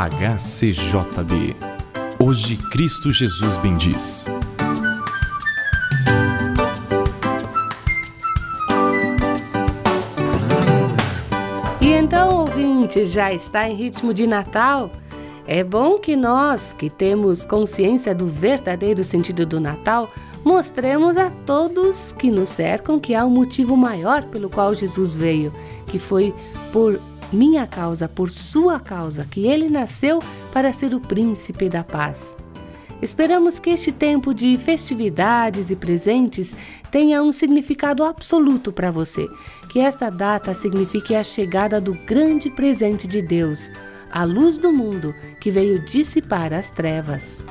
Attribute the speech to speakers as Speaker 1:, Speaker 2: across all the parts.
Speaker 1: HCJB. Hoje Cristo Jesus bendiz.
Speaker 2: E então, ouvinte, já está em ritmo de Natal? É bom que nós, que temos consciência do verdadeiro sentido do Natal, mostremos a todos que nos cercam que há um motivo maior pelo qual Jesus veio, que foi por minha causa, por sua causa, que ele nasceu para ser o príncipe da paz. Esperamos que este tempo de festividades e presentes tenha um significado absoluto para você, que esta data signifique a chegada do grande presente de Deus, a luz do mundo que veio dissipar as trevas.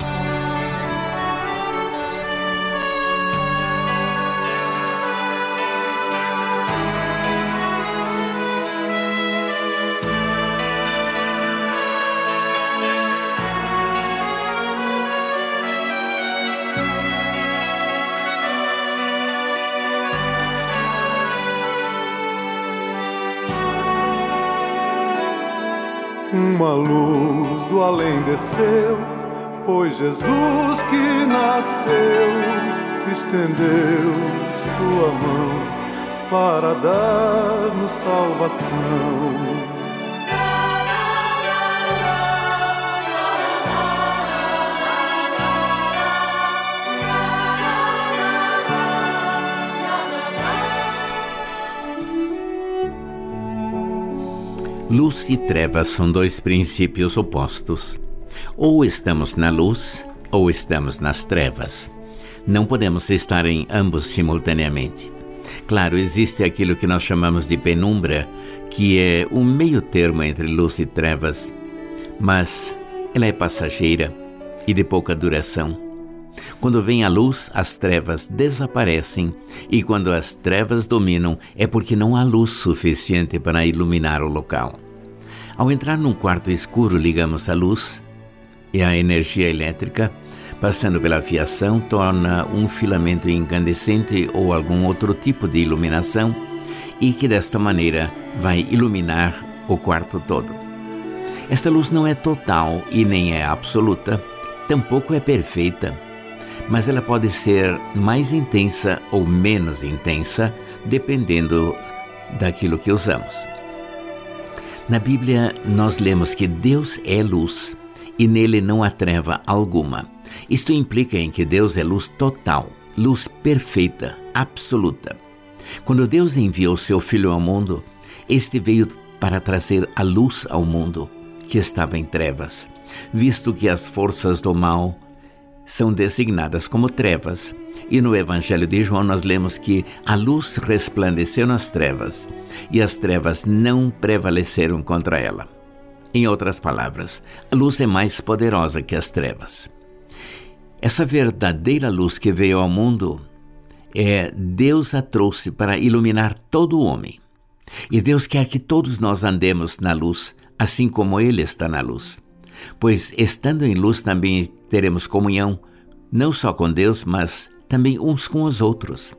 Speaker 3: Uma luz do além desceu, foi Jesus que nasceu, estendeu sua mão para dar-nos salvação.
Speaker 4: Luz e trevas são dois princípios opostos. Ou estamos na luz, ou estamos nas trevas. Não podemos estar em ambos simultaneamente. Claro, existe aquilo que nós chamamos de penumbra, que é um meio termo entre luz e trevas, mas ela é passageira e de pouca duração. Quando vem a luz, as trevas desaparecem, e quando as trevas dominam, é porque não há luz suficiente para iluminar o local. Ao entrar num quarto escuro, ligamos a luz e a energia elétrica, passando pela fiação, torna um filamento incandescente ou algum outro tipo de iluminação e que desta maneira vai iluminar o quarto todo. Esta luz não é total e nem é absoluta, tampouco é perfeita mas ela pode ser mais intensa ou menos intensa, dependendo daquilo que usamos. Na Bíblia, nós lemos que Deus é luz e nele não há treva alguma. Isto implica em que Deus é luz total, luz perfeita, absoluta. Quando Deus enviou seu Filho ao mundo, este veio para trazer a luz ao mundo que estava em trevas, visto que as forças do mal são designadas como trevas. E no Evangelho de João nós lemos que a luz resplandeceu nas trevas e as trevas não prevaleceram contra ela. Em outras palavras, a luz é mais poderosa que as trevas. Essa verdadeira luz que veio ao mundo é Deus a trouxe para iluminar todo o homem. E Deus quer que todos nós andemos na luz, assim como Ele está na luz pois estando em luz também teremos comunhão, não só com Deus, mas também uns com os outros.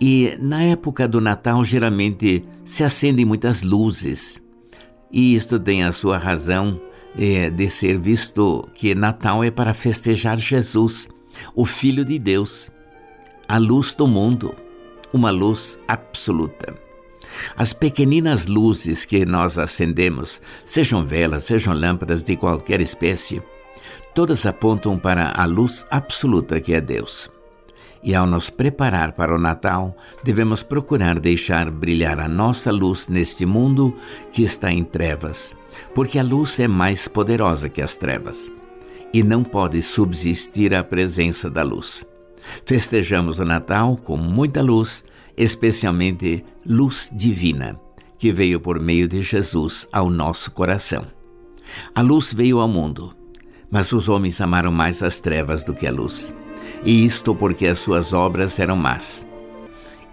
Speaker 4: E na época do Natal, geralmente se acendem muitas luzes. E isto tem a sua razão é, de ser visto que Natal é para festejar Jesus, o Filho de Deus, a luz do mundo, uma luz absoluta. As pequeninas luzes que nós acendemos, sejam velas, sejam lâmpadas de qualquer espécie, todas apontam para a luz absoluta que é Deus. E ao nos preparar para o Natal, devemos procurar deixar brilhar a nossa luz neste mundo que está em trevas, porque a luz é mais poderosa que as trevas e não pode subsistir a presença da luz. Festejamos o Natal com muita luz especialmente luz divina, que veio por meio de Jesus ao nosso coração. A luz veio ao mundo, mas os homens amaram mais as trevas do que a luz, e isto porque as suas obras eram más.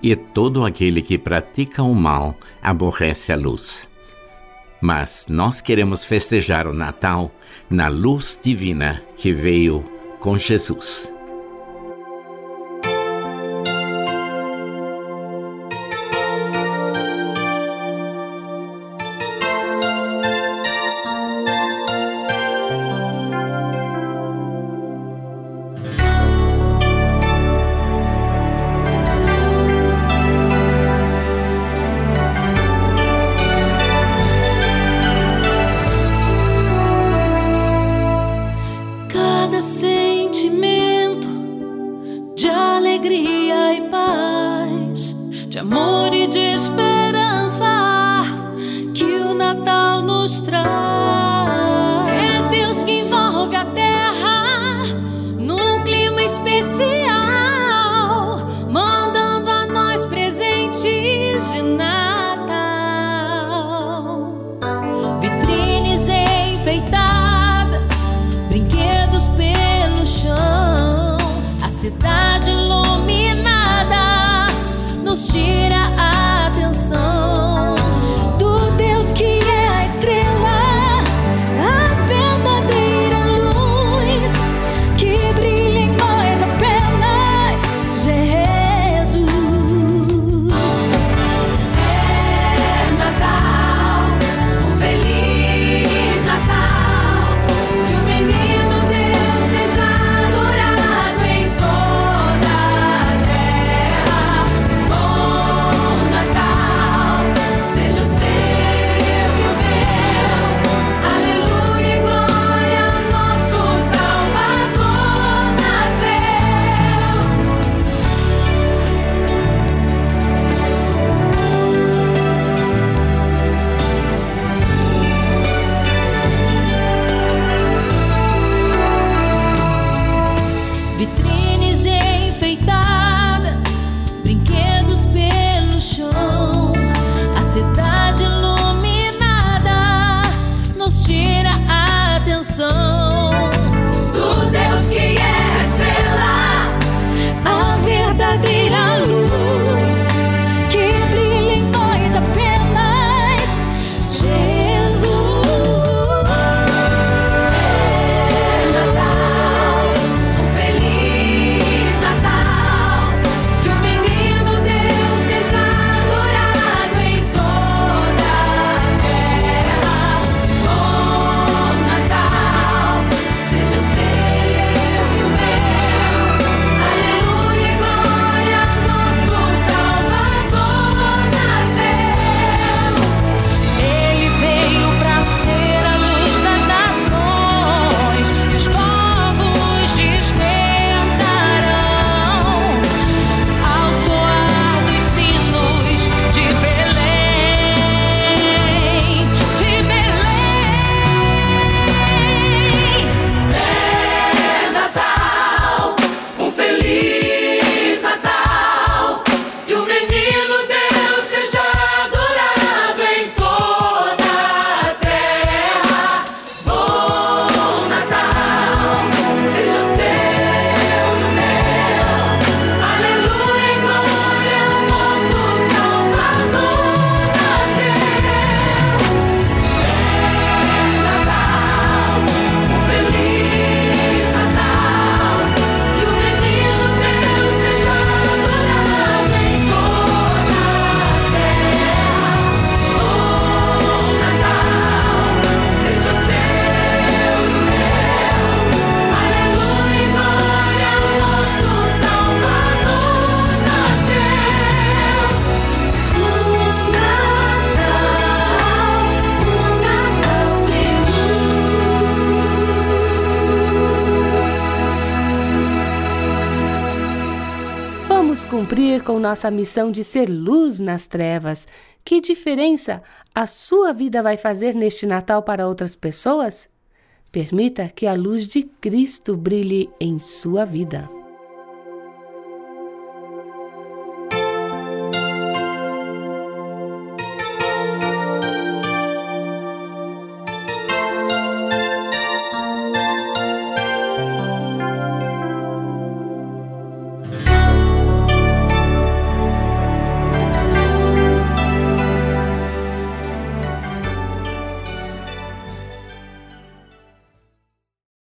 Speaker 4: E todo aquele que pratica o mal aborrece a luz. Mas nós queremos festejar o Natal na luz divina que veio com Jesus.
Speaker 2: more cumprir com nossa missão de ser luz nas trevas. Que diferença a sua vida vai fazer neste Natal para outras pessoas? Permita que a luz de Cristo brilhe em sua vida.